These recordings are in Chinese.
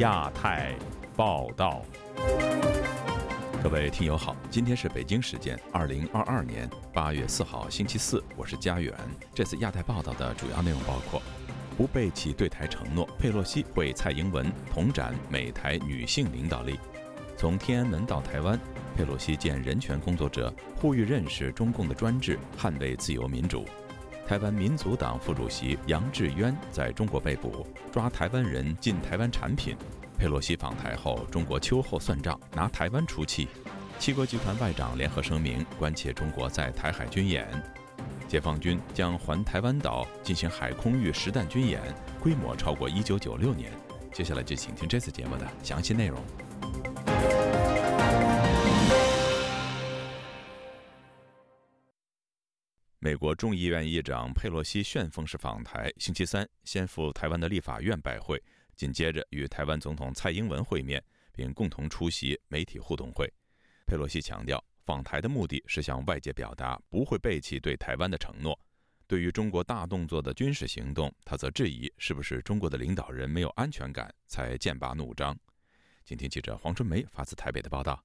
亚太报道，各位听友好，今天是北京时间二零二二年八月四号星期四，我是佳远。这次亚太报道的主要内容包括：不背弃对台承诺，佩洛西会蔡英文同展美台女性领导力；从天安门到台湾，佩洛西见人权工作者，呼吁认识中共的专制，捍卫自由民主。台湾民族党副主席杨志渊在中国被捕，抓台湾人进台湾产品。佩洛西访台后，中国秋后算账，拿台湾出气。七国集团外长联合声明，关切中国在台海军演。解放军将环台湾岛进行海空域实弹军演，规模超过1996年。接下来就请听这次节目的详细内容。美国众议院议长佩洛西旋风式访台，星期三先赴台湾的立法院拜会，紧接着与台湾总统蔡英文会面，并共同出席媒体互动会。佩洛西强调，访台的目的是向外界表达不会背弃对台湾的承诺。对于中国大动作的军事行动，他则质疑是不是中国的领导人没有安全感才剑拔弩张。请听记者黄春梅发自台北的报道。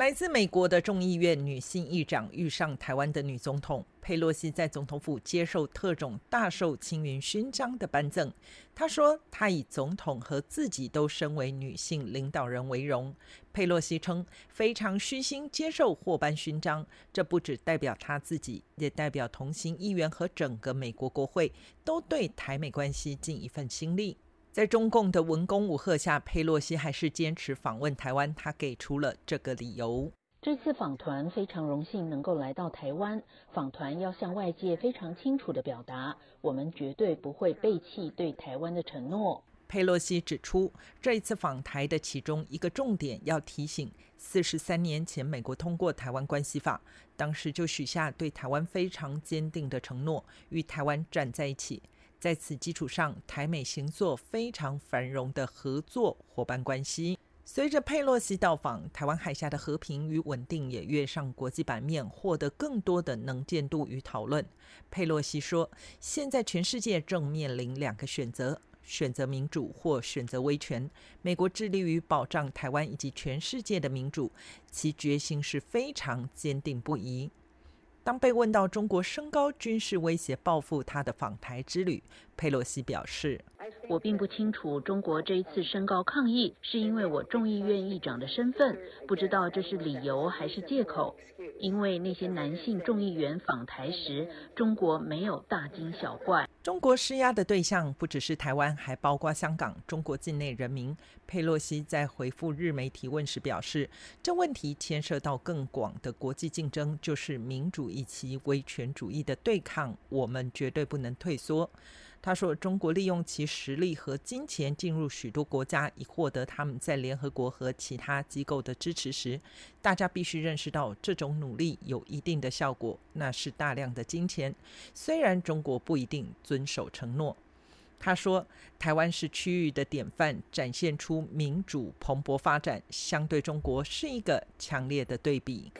来自美国的众议院女性议长遇上台湾的女总统佩洛西，在总统府接受特种大绶青云勋章的颁赠。她说：“她以总统和自己都身为女性领导人为荣。”佩洛西称：“非常虚心接受获颁勋章，这不只代表她自己，也代表同行议员和整个美国国会都对台美关系尽一份心力。”在中共的文攻武吓下，佩洛西还是坚持访问台湾。他给出了这个理由：这次访团非常荣幸能够来到台湾，访团要向外界非常清楚的表达，我们绝对不会背弃对台湾的承诺。佩洛西指出，这一次访台的其中一个重点要提醒：四十三年前美国通过《台湾关系法》，当时就许下对台湾非常坚定的承诺，与台湾站在一起。在此基础上，台美行作非常繁荣的合作伙伴关系。随着佩洛西到访，台湾海峡的和平与稳定也跃上国际版面，获得更多的能见度与讨论。佩洛西说：“现在全世界正面临两个选择，选择民主或选择威权。美国致力于保障台湾以及全世界的民主，其决心是非常坚定不移。”当被问到中国升高军事威胁报复他的访台之旅，佩洛西表示：“我并不清楚中国这一次升高抗议是因为我众议院议长的身份，不知道这是理由还是借口。因为那些男性众议员访台时，中国没有大惊小怪。”中国施压的对象不只是台湾，还包括香港、中国境内人民。佩洛西在回复日媒提问时表示，这问题牵涉到更广的国际竞争，就是民主以及威权主义的对抗，我们绝对不能退缩。他说：“中国利用其实力和金钱进入许多国家，以获得他们在联合国和其他机构的支持时，大家必须认识到这种努力有一定的效果，那是大量的金钱。虽然中国不一定遵守承诺。”他说：“台湾是区域的典范，展现出民主蓬勃发展，相对中国是一个强烈的对比。”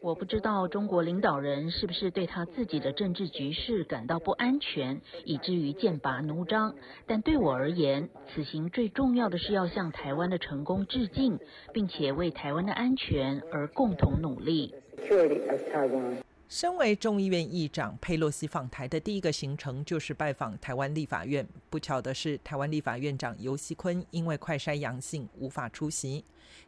我不知道中国领导人是不是对他自己的政治局势感到不安全，以至于剑拔弩张。但对我而言，此行最重要的是要向台湾的成功致敬，并且为台湾的安全而共同努力。身为众议院议长，佩洛西访台的第一个行程就是拜访台湾立法院。不巧的是，台湾立法院长游锡坤因为快筛阳性无法出席。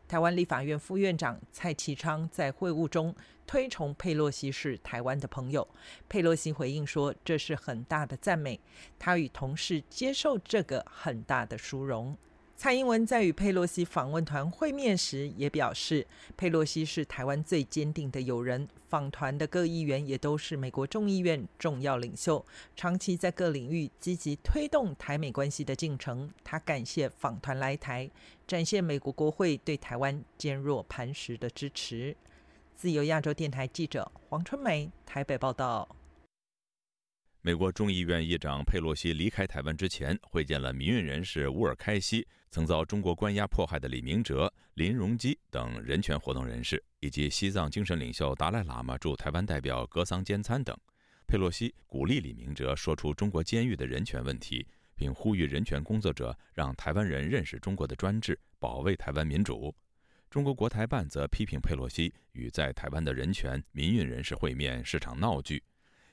台湾立法院副院长蔡其昌在会晤中推崇佩洛西是台湾的朋友。佩洛西回应说：“这是很大的赞美，他与同事接受这个很大的殊荣。”蔡英文在与佩洛西访问团会面时也表示，佩洛西是台湾最坚定的友人。访团的各议员也都是美国众议院重要领袖，长期在各领域积极推动台美关系的进程。他感谢访团来台，展现美国国会对台湾坚若磐石的支持。自由亚洲电台记者黄春梅台北报道。美国众议院议长佩洛西离开台湾之前，会见了民运人士乌尔开西、曾遭中国关押迫害的李明哲、林荣基等人权活动人士，以及西藏精神领袖达赖喇嘛驻台湾代表格桑坚参等。佩洛西鼓励李明哲说出中国监狱的人权问题，并呼吁人权工作者让台湾人认识中国的专制，保卫台湾民主。中国国台办则批评佩洛西与在台湾的人权民运人士会面是场闹剧。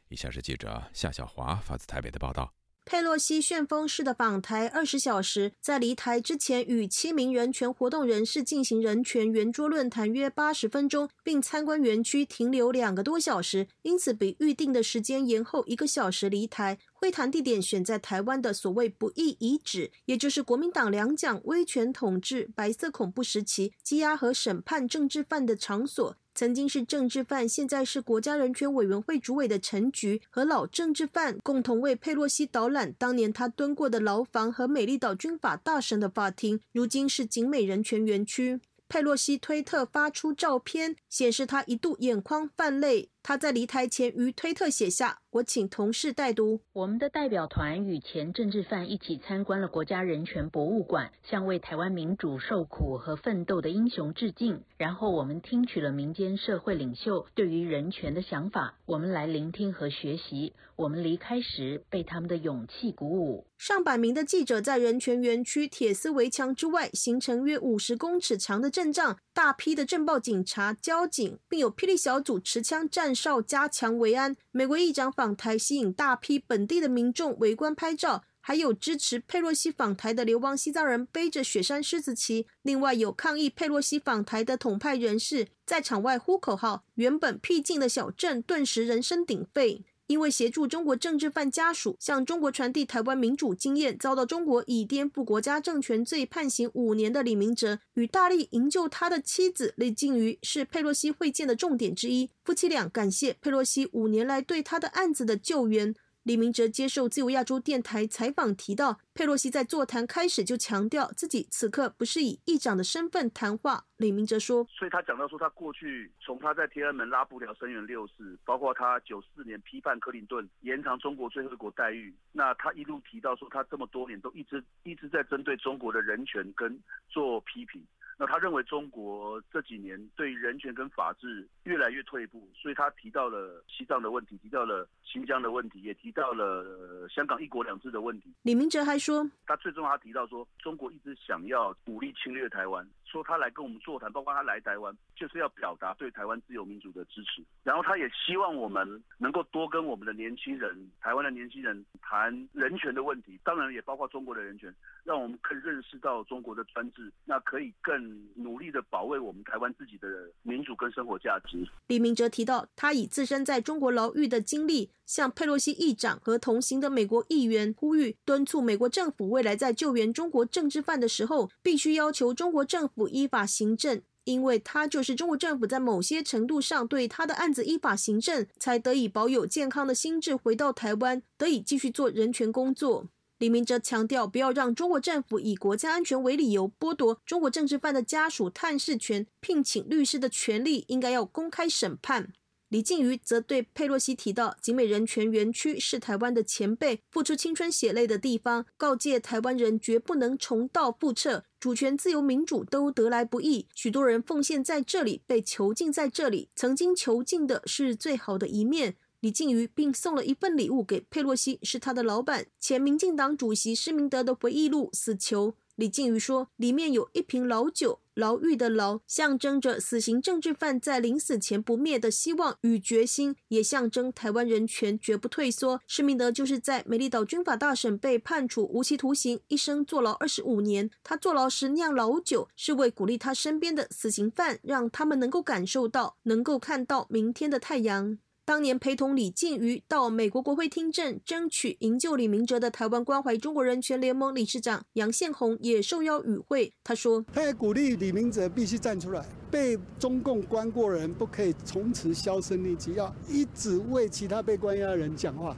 以下是记者夏小华发自台北的报道。佩洛西旋风式的访台二十小时，在离台之前与七名人权活动人士进行人权圆桌论坛约八十分钟，并参观园区停留两个多小时，因此比预定的时间延后一个小时离台。会谈地点选在台湾的所谓不义遗址，也就是国民党两蒋威权统治、白色恐怖时期羁押和审判政治犯的场所。曾经是政治犯，现在是国家人权委员会主委的陈菊和老政治犯共同为佩洛西导览当年他蹲过的牢房和美丽岛军法大审的法庭，如今是景美人权园区。佩洛西推特发出照片，显示他一度眼眶泛泪。他在离台前于推特写下：“我请同事代读。我们的代表团与前政治犯一起参观了国家人权博物馆，向为台湾民主受苦和奋斗的英雄致敬。然后我们听取了民间社会领袖对于人权的想法，我们来聆听和学习。我们离开时被他们的勇气鼓舞。”上百名的记者在人权园区铁丝围墙之外，形成约五十公尺长的阵仗。大批的政报警察、交警，并有霹雳小组持枪站哨，加强维安。美国议长访访台，吸引大批本地的民众围观拍照，还有支持佩洛西访台的流亡西藏人背着雪山狮子旗。另外，有抗议佩洛西访台的统派人士在场外呼口号，原本僻静的小镇顿时人声鼎沸。因为协助中国政治犯家属向中国传递台湾民主经验，遭到中国以颠覆国家政权罪判刑五年的李明哲，与大力营救他的妻子李静瑜是佩洛西会见的重点之一。夫妻俩感谢佩洛西五年来对他的案子的救援。李明哲接受自由亚洲电台采访提到，佩洛西在座谈开始就强调自己此刻不是以议长的身份谈话。李明哲说：“所以他讲到说，他过去从他在天安门拉布条声援六四，包括他九四年批判克林顿延长中国最后一国待遇，那他一路提到说，他这么多年都一直一直在针对中国的人权跟做批评。”那他认为中国这几年对人权跟法治越来越退步，所以他提到了西藏的问题，提到了新疆的问题，也提到了香港一国两制的问题。李明哲还说，他最终他提到说，中国一直想要武力侵略台湾。说他来跟我们座谈，包括他来台湾，就是要表达对台湾自由民主的支持。然后他也希望我们能够多跟我们的年轻人、台湾的年轻人谈人权的问题，当然也包括中国的人权，让我们更认识到中国的专制，那可以更努力的保卫我们台湾自己的民主跟生活价值。李明哲提到，他以自身在中国牢狱的经历，向佩洛西议长和同行的美国议员呼吁，敦促美国政府未来在救援中国政治犯的时候，必须要求中国政府。依法行政，因为他就是中国政府在某些程度上对他的案子依法行政，才得以保有健康的心智回到台湾，得以继续做人权工作。李明哲强调，不要让中国政府以国家安全为理由剥夺中国政治犯的家属探视权、聘请律师的权利，应该要公开审判。李静瑜则对佩洛西提到，景美人权园区是台湾的前辈付出青春血泪的地方，告诫台湾人绝不能重蹈覆辙，主权、自由、民主都得来不易，许多人奉献在这里，被囚禁在这里，曾经囚禁的是最好的一面。李静瑜并送了一份礼物给佩洛西，是他的老板前民进党主席施明德的回忆录《死囚》。李静瑜说，里面有一瓶老酒。牢狱的牢象征着死刑政治犯在临死前不灭的希望与决心，也象征台湾人权绝不退缩。施明德就是在美丽岛军法大审被判处无期徒刑，一生坐牢二十五年。他坐牢时酿老酒，是为鼓励他身边的死刑犯，让他们能够感受到，能够看到明天的太阳。当年陪同李静瑜到美国国会听证，争取营救李明哲的台湾关怀中国人权联盟理事长杨宪宏也受邀与会。他说：“他也鼓励李明哲必须站出来，被中共关过人不可以从此销声匿迹，要一直为其他被关押人讲话，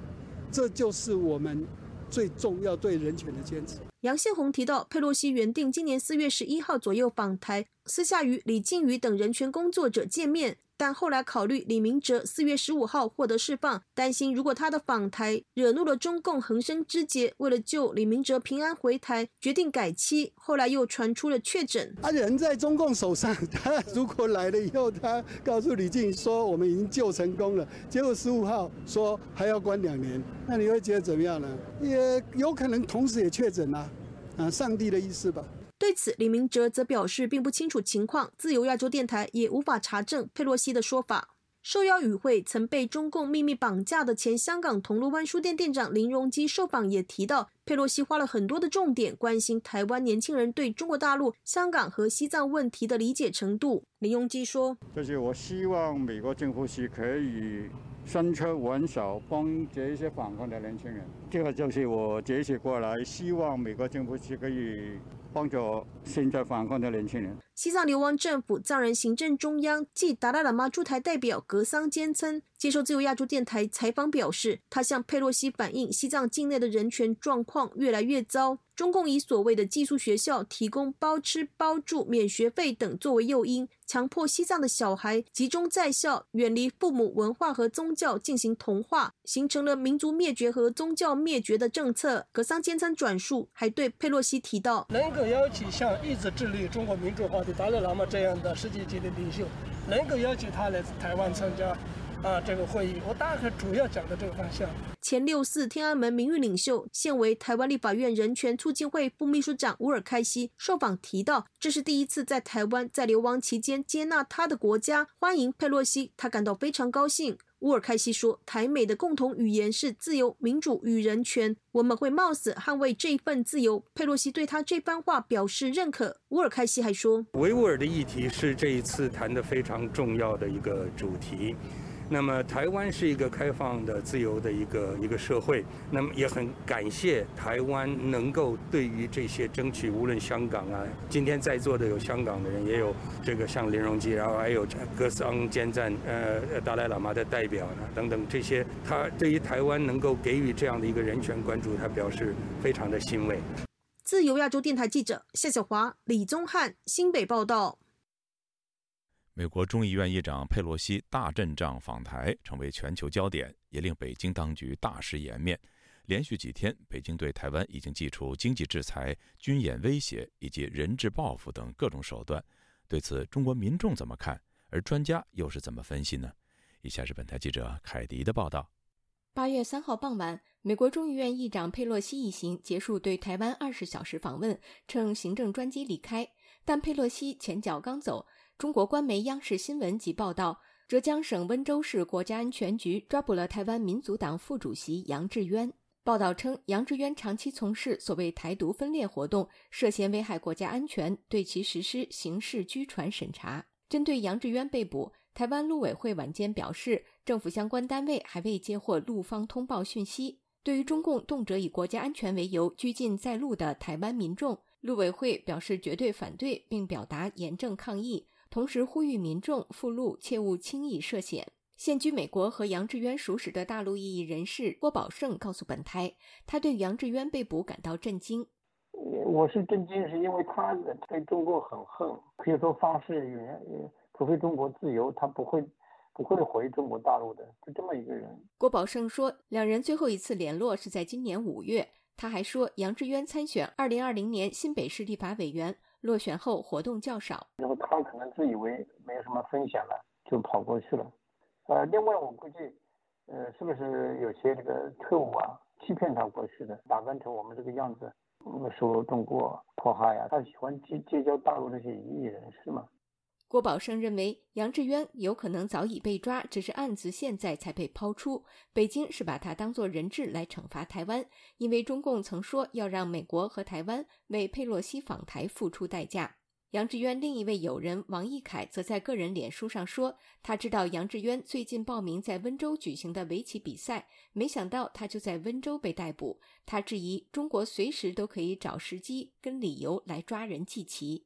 这就是我们最重要对人权的坚持。”杨宪宏提到，佩洛西原定今年四月十一号左右访台，私下与李静瑜等人权工作者见面。但后来考虑李明哲四月十五号获得释放，担心如果他的访台惹怒了中共横生枝节，为了救李明哲平安回台，决定改期。后来又传出了确诊，他人在中共手上，他 如果来了以后，他告诉李静说我们已经救成功了，结果十五号说还要关两年，那你会觉得怎么样呢？也有可能同时也确诊了，啊，上帝的意思吧。对此，李明哲则表示并不清楚情况，自由亚洲电台也无法查证佩洛西的说法。受邀与会曾被中共秘密绑架的前香港铜锣湾书店店长林荣基受访也提到，佩洛西花了很多的重点关心台湾年轻人对中国大陆、香港和西藏问题的理解程度。林荣基说：“就是我希望美国政府是可以伸出援手，帮这些反抗的年轻人。这个就是我这次过来，希望美国政府是可以。”帮助现在反抗的年轻人。西藏流亡政府藏人行政中央暨达赖喇嘛驻台代表格桑坚称，接受自由亚洲电台采访表示，他向佩洛西反映西藏境内的人权状况越来越糟。中共以所谓的寄宿学校提供包吃包住、免学费等作为诱因，强迫西藏的小孩集中在校，远离父母文化和宗教进行同化，形成了民族灭绝和宗教灭绝的政策。格桑坚称转述，还对佩洛西提到，能够邀请像一直致力中国民主化达赖喇嘛这样的世界级的领袖，能够邀请他来台湾参加。啊，这个会议我大概主要讲的这个方向。前六四天安门名誉领袖，现为台湾立法院人权促进会副秘书长乌尔开西受访提到，这是第一次在台湾在流亡期间接纳他的国家欢迎佩洛西，他感到非常高兴。乌尔开西说，台美的共同语言是自由、民主与人权，我们会冒死捍卫这一份自由。佩洛西对他这番话表示认可。乌尔开西还说，维吾尔的议题是这一次谈的非常重要的一个主题。那么，台湾是一个开放的、自由的一个一个社会。那么，也很感谢台湾能够对于这些争取，无论香港啊，今天在座的有香港的人，也有这个像林荣基，然后还有格桑坚赞，呃，达赖喇嘛的代表呢，等等这些，他对于台湾能够给予这样的一个人权关注，他表示非常的欣慰。自由亚洲电台记者夏小华、李宗翰新北报道。美国众议院议长佩洛西大阵仗访台，成为全球焦点，也令北京当局大失颜面。连续几天，北京对台湾已经祭出经济制裁、军演威胁以及人质报复等各种手段。对此，中国民众怎么看？而专家又是怎么分析呢？以下是本台记者凯迪的报道。八月三号傍晚，美国众议院议长佩洛西一行结束对台湾二十小时访问，乘行政专机离开。但佩洛西前脚刚走。中国官媒央视新闻及报道，浙江省温州市国家安全局抓捕了台湾民族党副主席杨志渊。报道称，杨志渊长期从事所谓台独分裂活动，涉嫌危害国家安全，对其实施刑事拘传审查。针对杨志渊被捕，台湾陆委会晚间表示，政府相关单位还未接获陆方通报讯息。对于中共动辄以国家安全为由拘禁在陆的台湾民众，陆委会表示绝对反对，并表达严正抗议。同时呼吁民众赴陆切勿轻易涉险。现居美国和杨志渊熟识的大陆异议人士郭宝胜告诉本台，他对杨志渊被捕感到震惊。我是震惊，是因为他对中国很恨，可以说发誓，除非中国自由，他不会不会回中国大陆的，就这么一个人。郭宝胜说，两人最后一次联络是在今年五月。他还说，杨志渊参选二零二零年新北市立法委员。落选后活动较少，那么他可能自以为没有什么风险了，就跑过去了。呃，另外我估计，呃，是不是有些这个特务啊欺骗他过去的，打扮成我们这个样子，受中国迫害呀？他喜欢结结交大陆这些异议人士嘛？郭宝胜认为，杨志渊有可能早已被抓，只是案子现在才被抛出。北京是把他当作人质来惩罚台湾，因为中共曾说要让美国和台湾为佩洛西访台付出代价。杨志渊另一位友人王毅凯则在个人脸书上说，他知道杨志渊最近报名在温州举行的围棋比赛，没想到他就在温州被逮捕。他质疑中国随时都可以找时机跟理由来抓人祭旗。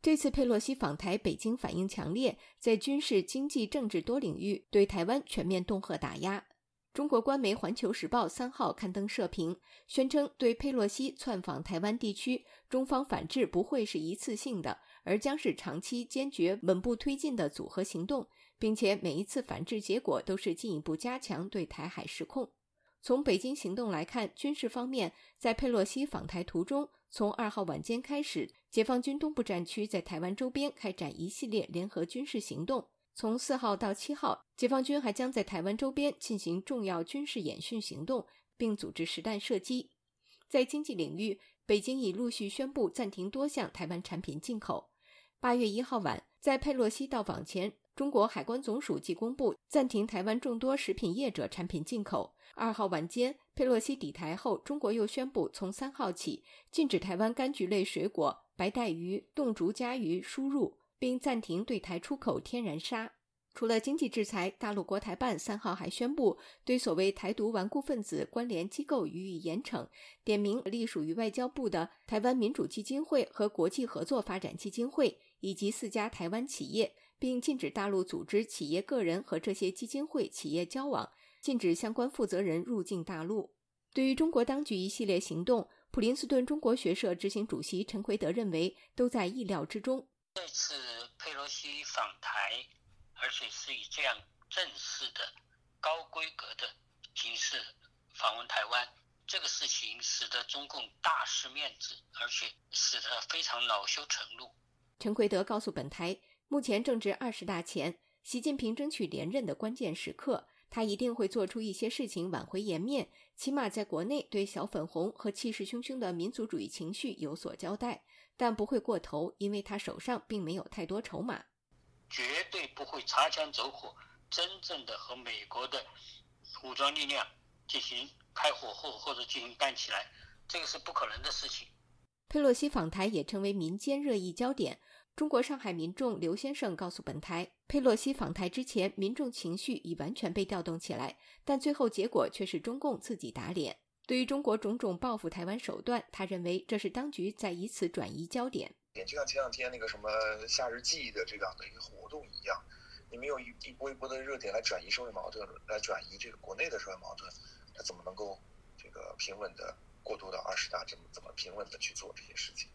这次佩洛西访台，北京反应强烈，在军事、经济、政治多领域对台湾全面恫吓打压。中国官媒《环球时报》三号刊登社评，宣称对佩洛西窜访台湾地区，中方反制不会是一次性的，而将是长期坚决稳步推进的组合行动，并且每一次反制结果都是进一步加强对台海实控。从北京行动来看，军事方面，在佩洛西访台途中，从二号晚间开始，解放军东部战区在台湾周边开展一系列联合军事行动。从四号到七号，解放军还将在台湾周边进行重要军事演训行动，并组织实弹射击。在经济领域，北京已陆续宣布暂停多项台湾产品进口。八月一号晚，在佩洛西到访前，中国海关总署即公布暂停台湾众多食品业者产品进口。二号晚间，佩洛西抵台后，中国又宣布从三号起禁止台湾柑橘类水果、白带鱼、冻竹夹鱼输入，并暂停对台出口天然砂。除了经济制裁，大陆国台办三号还宣布对所谓台独顽固分子关联机构予以严惩，点名隶属于外交部的台湾民主基金会和国际合作发展基金会以及四家台湾企业，并禁止大陆组织、企业、个人和这些基金会、企业交往。禁止相关负责人入境大陆。对于中国当局一系列行动，普林斯顿中国学社执行主席陈奎德认为，都在意料之中。这次佩洛西访台，而且是以这样正式的、高规格的形式访问台湾，这个事情使得中共大失面子，而且使得非常恼羞成怒。陈奎德告诉本台，目前正值二十大前，习近平争取连任的关键时刻。他一定会做出一些事情挽回颜面，起码在国内对小粉红和气势汹汹的民族主义情绪有所交代，但不会过头，因为他手上并没有太多筹码，绝对不会擦枪走火，真正的和美国的武装力量进行开火或或者进行干起来，这个是不可能的事情。佩洛西访台也成为民间热议焦点。中国上海民众刘先生告诉本台，佩洛西访台之前，民众情绪已完全被调动起来，但最后结果却是中共自己打脸。对于中国种种报复台湾手段，他认为这是当局在以此转移焦点。就像前两天那个什么夏日祭的这样的一个活动一样，你没有一一波一波的热点来转移社会矛盾，来转移这个国内的社会矛盾，他怎么能够这个平稳的过渡到二十大？怎么怎么平稳的去做这些事情？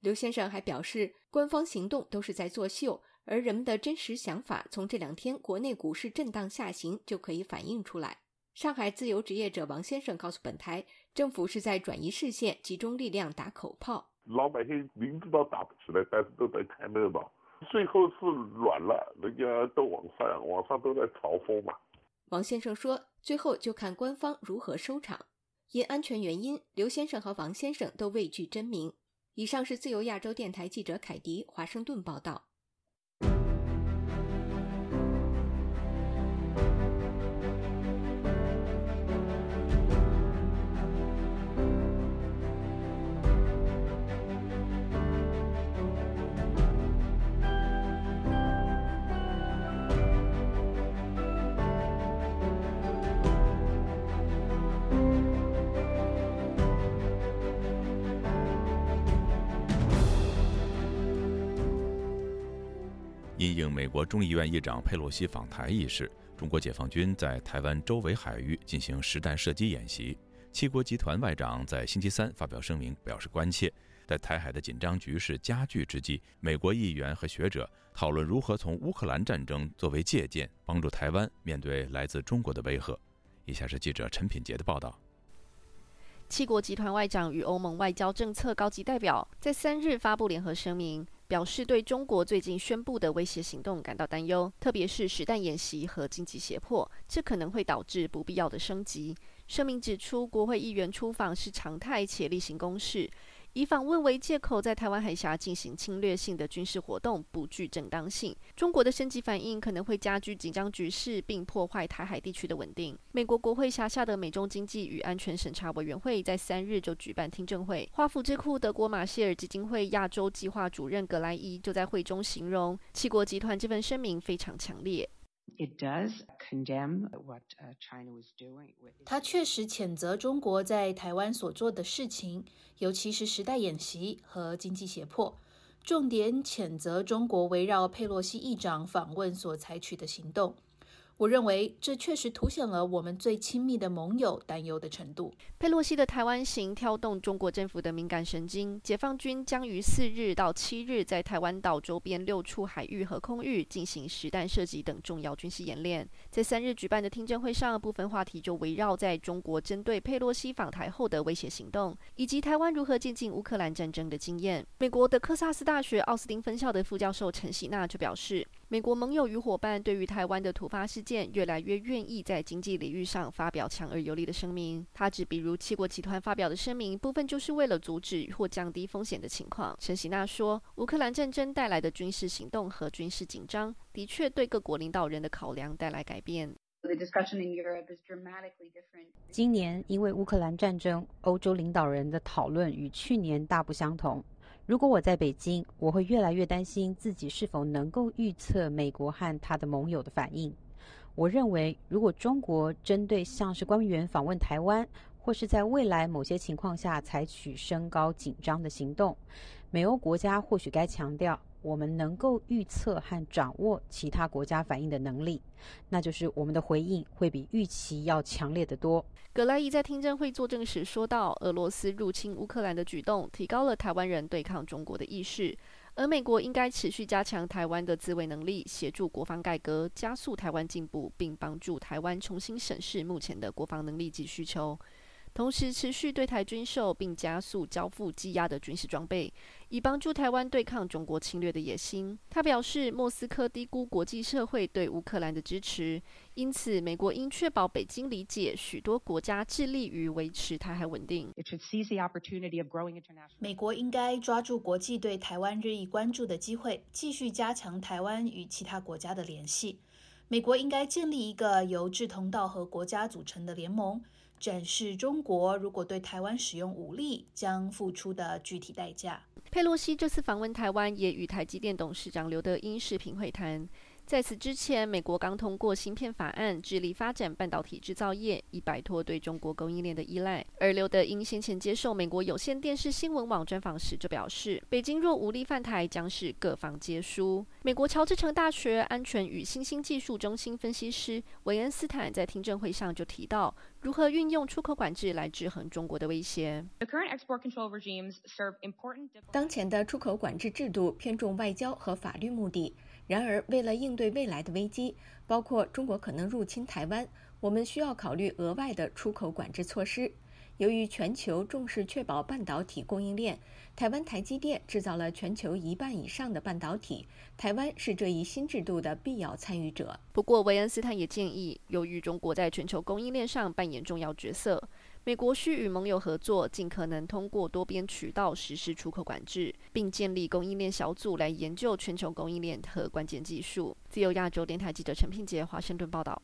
刘先生还表示，官方行动都是在作秀，而人们的真实想法从这两天国内股市震荡下行就可以反映出来。上海自由职业者王先生告诉本台，政府是在转移视线，集中力量打口炮。老百姓明知道打不起来，但是都在看热闹，最后是软了，人家都往上，网上都在嘲讽嘛。王先生说，最后就看官方如何收场。因安全原因，刘先生和王先生都畏惧真名。以上是自由亚洲电台记者凯迪华盛顿报道。应美国众议院议长佩洛西访台一事，中国解放军在台湾周围海域进行实弹射击演习。七国集团外长在星期三发表声明，表示关切。在台海的紧张局势加剧之际，美国议员和学者讨论如何从乌克兰战争作为借鉴，帮助台湾面对来自中国的威吓。以下是记者陈品杰的报道。七国集团外长与欧盟外交政策高级代表在三日发布联合声明。表示对中国最近宣布的威胁行动感到担忧，特别是实弹演习和经济胁迫，这可能会导致不必要的升级。声明指出，国会议员出访是常态且例行公事。以访问为借口，在台湾海峡进行侵略性的军事活动不具正当性。中国的升级反应可能会加剧紧张局势，并破坏台海地区的稳定。美国国会辖下的美中经济与安全审查委员会在三日就举办听证会。华府智库德国马歇尔基金会亚洲计划主任格莱伊就在会中形容，七国集团这份声明非常强烈。It does condemn what China was doing. 他确实谴责中国在台湾所做的事情，尤其是时代演习和经济胁迫。重点谴责中国围绕佩洛西议长访问所采取的行动。我认为这确实凸显了我们最亲密的盟友担忧的程度。佩洛西的台湾行挑动中国政府的敏感神经。解放军将于四日到七日在台湾岛周边六处海域和空域进行实弹射击等重要军事演练。在三日举办的听证会上，部分话题就围绕在中国针对佩洛西访台后的威胁行动，以及台湾如何进进乌克兰战争的经验。美国的克萨斯大学奥斯汀分校的副教授陈喜娜就表示。美国盟友与伙伴对于台湾的突发事件越来越愿意在经济领域上发表强而有力的声明。他指，比如七国集团发表的声明，部分就是为了阻止或降低风险的情况。陈喜娜说，乌克兰战争带来的军事行动和军事紧张，的确对各国领导人的考量带来改变。今年因为乌克兰战争，欧洲领导人的讨论与去年大不相同。如果我在北京，我会越来越担心自己是否能够预测美国和他的盟友的反应。我认为，如果中国针对像是官员访问台湾，或是在未来某些情况下采取升高紧张的行动，美欧国家或许该强调。我们能够预测和掌握其他国家反应的能力，那就是我们的回应会比预期要强烈的多。葛莱伊在听证会作证时说到：“俄罗斯入侵乌克兰的举动提高了台湾人对抗中国的意识，而美国应该持续加强台湾的自卫能力，协助国防改革，加速台湾进步，并帮助台湾重新审视目前的国防能力及需求。”同时，持续对台军售，并加速交付积压的军事装备，以帮助台湾对抗中国侵略的野心。他表示，莫斯科低估国际社会对乌克兰的支持，因此美国应确保北京理解许多国家致力于维持台海稳定。美国应该抓住国际对台湾日益关注的机会，继续加强台湾与其他国家的联系。美国应该建立一个由志同道合国家组成的联盟。展示中国如果对台湾使用武力将付出的具体代价。佩洛西这次访问台湾，也与台积电董事长刘德英视频会谈。在此之前，美国刚通过芯片法案，致力发展半导体制造业，以摆脱对中国供应链的依赖。而刘德英先前接受美国有线电视新闻网专访时就表示，北京若无力犯台，将是各方皆输。美国乔治城大学安全与新兴技术中心分析师韦恩斯坦在听证会上就提到，如何运用出口管制来制衡中国的威胁。当前的出口管制制度偏重外交和法律目的。然而，为了应对未来的危机，包括中国可能入侵台湾，我们需要考虑额外的出口管制措施。由于全球重视确保半导体供应链，台湾台积电制造了全球一半以上的半导体，台湾是这一新制度的必要参与者。不过，维恩斯坦也建议，由于中国在全球供应链上扮演重要角色。美国需与盟友合作，尽可能通过多边渠道实施出口管制，并建立供应链小组来研究全球供应链和关键技术。自由亚洲电台记者陈品杰华盛顿报道。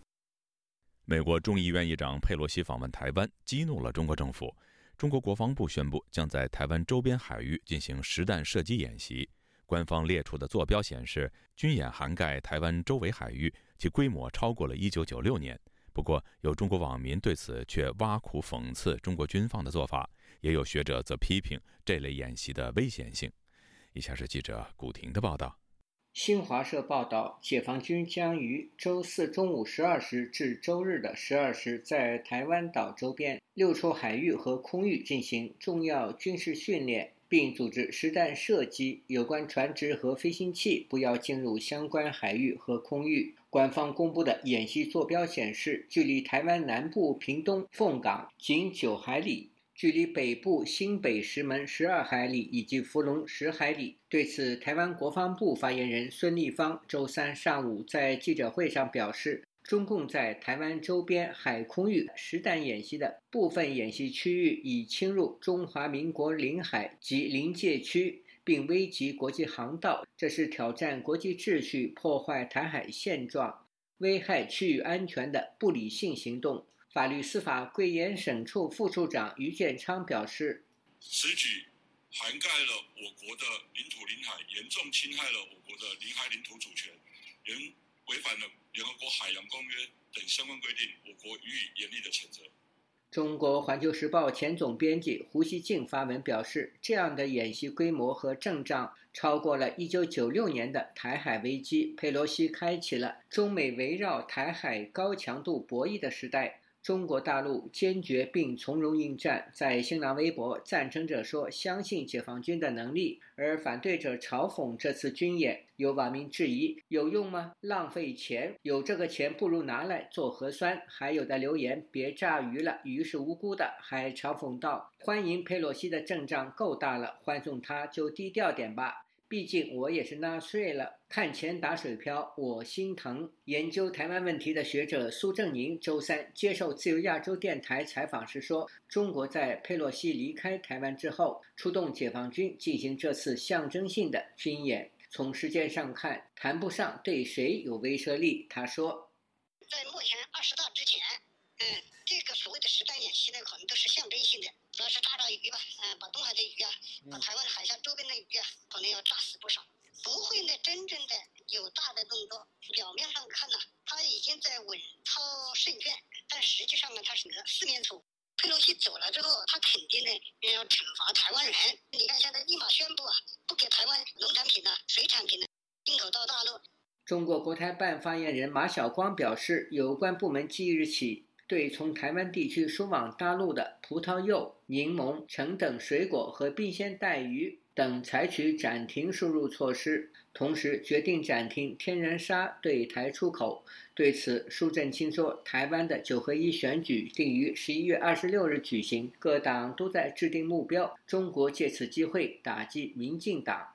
美国众议院议长佩洛西访问台湾，激怒了中国政府。中国国防部宣布将在台湾周边海域进行实弹射击演习。官方列出的坐标显示，军演涵盖台湾周围海域，其规模超过了一九九六年。不过，有中国网民对此却挖苦讽刺中国军方的做法，也有学者则批评这类演习的危险性。以下是记者古婷的报道。新华社报道，解放军将于周四中午十二时至周日的十二时，在台湾岛周边六处海域和空域进行重要军事训练，并组织实弹射击。有关船只和飞行器不要进入相关海域和空域。官方公布的演习坐标显示，距离台湾南部屏东凤港仅九海里，距离北部新北石门十二海里，以及福隆十海里。对此，台湾国防部发言人孙立方周三上午在记者会上表示，中共在台湾周边海空域实弹演习的部分演习区域已侵入中华民国领海及临界区。并危及国际航道，这是挑战国际秩序、破坏台海现状、危害区域安全的不理性行动。法律司法贵严审处副处长于建昌表示：“此举涵盖了我国的领土领海，严重侵害了我国的领海领土主权，仍违反了联合国海洋公约等相关规定，我国予以严厉的谴责。”中国环球时报前总编辑胡锡进发文表示，这样的演习规模和阵仗超过了1996年的台海危机。佩洛西开启了中美围绕台海高强度博弈的时代。中国大陆坚决并从容应战。在新浪微博，赞成者说相信解放军的能力，而反对者嘲讽这次军演。有网民质疑有用吗？浪费钱，有这个钱不如拿来做核酸。还有的留言别炸鱼了，鱼是无辜的。还嘲讽道：欢迎佩洛西的阵仗够大了，欢送他就低调点吧。毕竟我也是纳税了，看钱打水漂，我心疼。研究台湾问题的学者苏正宁周三接受自由亚洲电台采访时说：“中国在佩洛西离开台湾之后，出动解放军进行这次象征性的军演，从时间上看，谈不上对谁有威慑力。”他说：“在目前二十大之前，嗯，这个所谓的实弹演习呢，可能都是象征性的。”主要是炸炸鱼吧，嗯，把东海的鱼啊，把台湾海峡周边的鱼啊，可能要炸死不少。不会呢，真正的有大的动作。表面上看呢，他已经在稳操胜券，但实际上呢，他是个四面楚。佩洛西走了之后，他肯定呢要惩罚台湾人。你看，现在立马宣布啊，不给台湾农产品呢、水产品呢进口到大陆。中国国台办发言人马晓光表示，有关部门即日起。对从台湾地区输往大陆的葡萄柚、柠檬、橙等水果和冰鲜带鱼等采取暂停输入措施，同时决定暂停天然砂对台出口。对此，苏振清说：“台湾的九合一选举定于十一月二十六日举行，各党都在制定目标。中国借此机会打击民进党。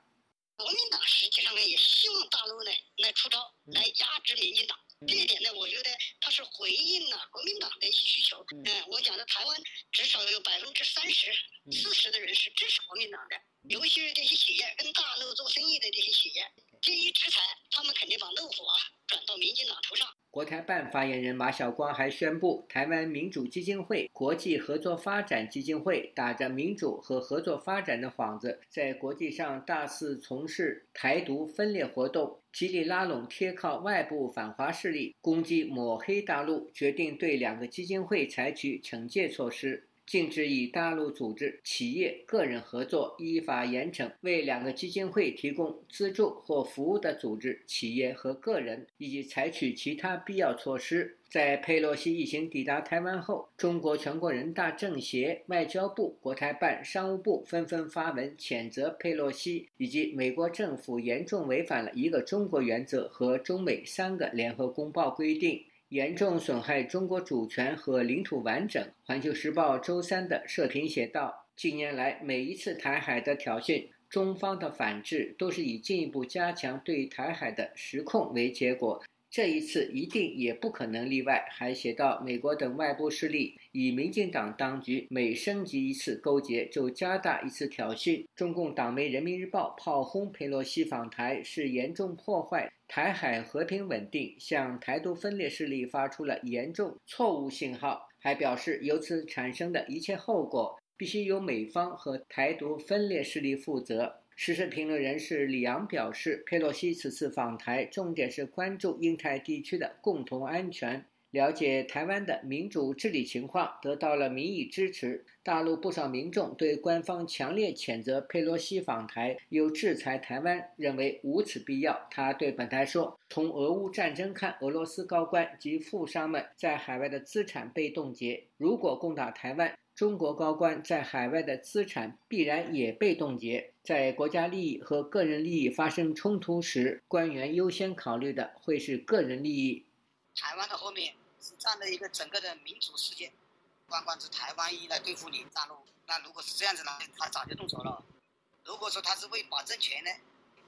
国民党实际上呢，也希望大陆呢来出招，来压制民进党。”这一点呢，我觉得他是回应了国民党的一些需求。嗯，我讲的台湾至少有百分之三十、四十的人是支持国民党的，尤其是这些企业跟大陆做生意的这些企业，这一制裁，他们肯定把怒火转到民进党头上。国台办发言人马晓光还宣布，台湾民主基金会、国际合作发展基金会打着民主和合作发展的幌子，在国际上大肆从事台独分裂活动，极力拉拢贴靠外部反华势力，攻击抹黑大陆，决定对两个基金会采取惩戒措施。禁止与大陆组织、企业、个人合作，依法严惩为两个基金会提供资助或服务的组织、企业和个人，以及采取其他必要措施。在佩洛西一行抵达台湾后，中国全国人大政协、外交部、国台办、商务部纷纷发文谴责佩洛西以及美国政府严重违反了一个中国原则和中美三个联合公报规定。严重损害中国主权和领土完整。环球时报周三的社评写道：“近年来，每一次台海的挑衅，中方的反制都是以进一步加强对台海的实控为结果。”这一次一定也不可能例外。还写到，美国等外部势力与民进党当局每升级一次勾结，就加大一次挑衅。中共党媒《人民日报》炮轰佩洛西访台是严重破坏台海和平稳定，向台独分裂势力发出了严重错误信号。还表示，由此产生的一切后果，必须由美方和台独分裂势力负责。时事评论人士李昂表示，佩洛西此次访台重点是关注印太地区的共同安全，了解台湾的民主治理情况，得到了民意支持。大陆不少民众对官方强烈谴责佩洛西访台，又制裁台湾，认为无此必要。他对本台说：“从俄乌战争看，俄罗斯高官及富商们在海外的资产被冻结，如果攻打台湾。”中国高官在海外的资产必然也被冻结。在国家利益和个人利益发生冲突时，官员优先考虑的会是个人利益。台湾的后面是站在一个整个的民主世界，光光是台湾一来对付你大陆，那如果是这样子呢，他早就动手了。如果说他是为保政权呢，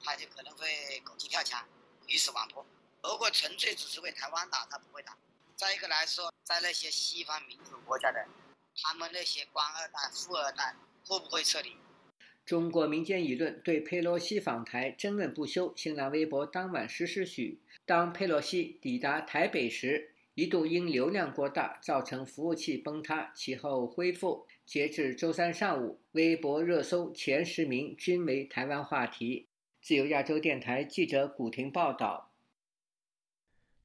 他就可能会狗急跳墙，鱼死网破。如果纯粹只是为台湾打，他不会打。再一个来说，在那些西方民主国家的。他们那些官二代、富二代会不会撤离？中国民间舆论对佩洛西访台争论不休。新浪微博当晚十时许，当佩洛西抵达台北时，一度因流量过大造成服务器崩塌，其后恢复。截至周三上午，微博热搜前十名均为台湾话题。自由亚洲电台记者古婷报道。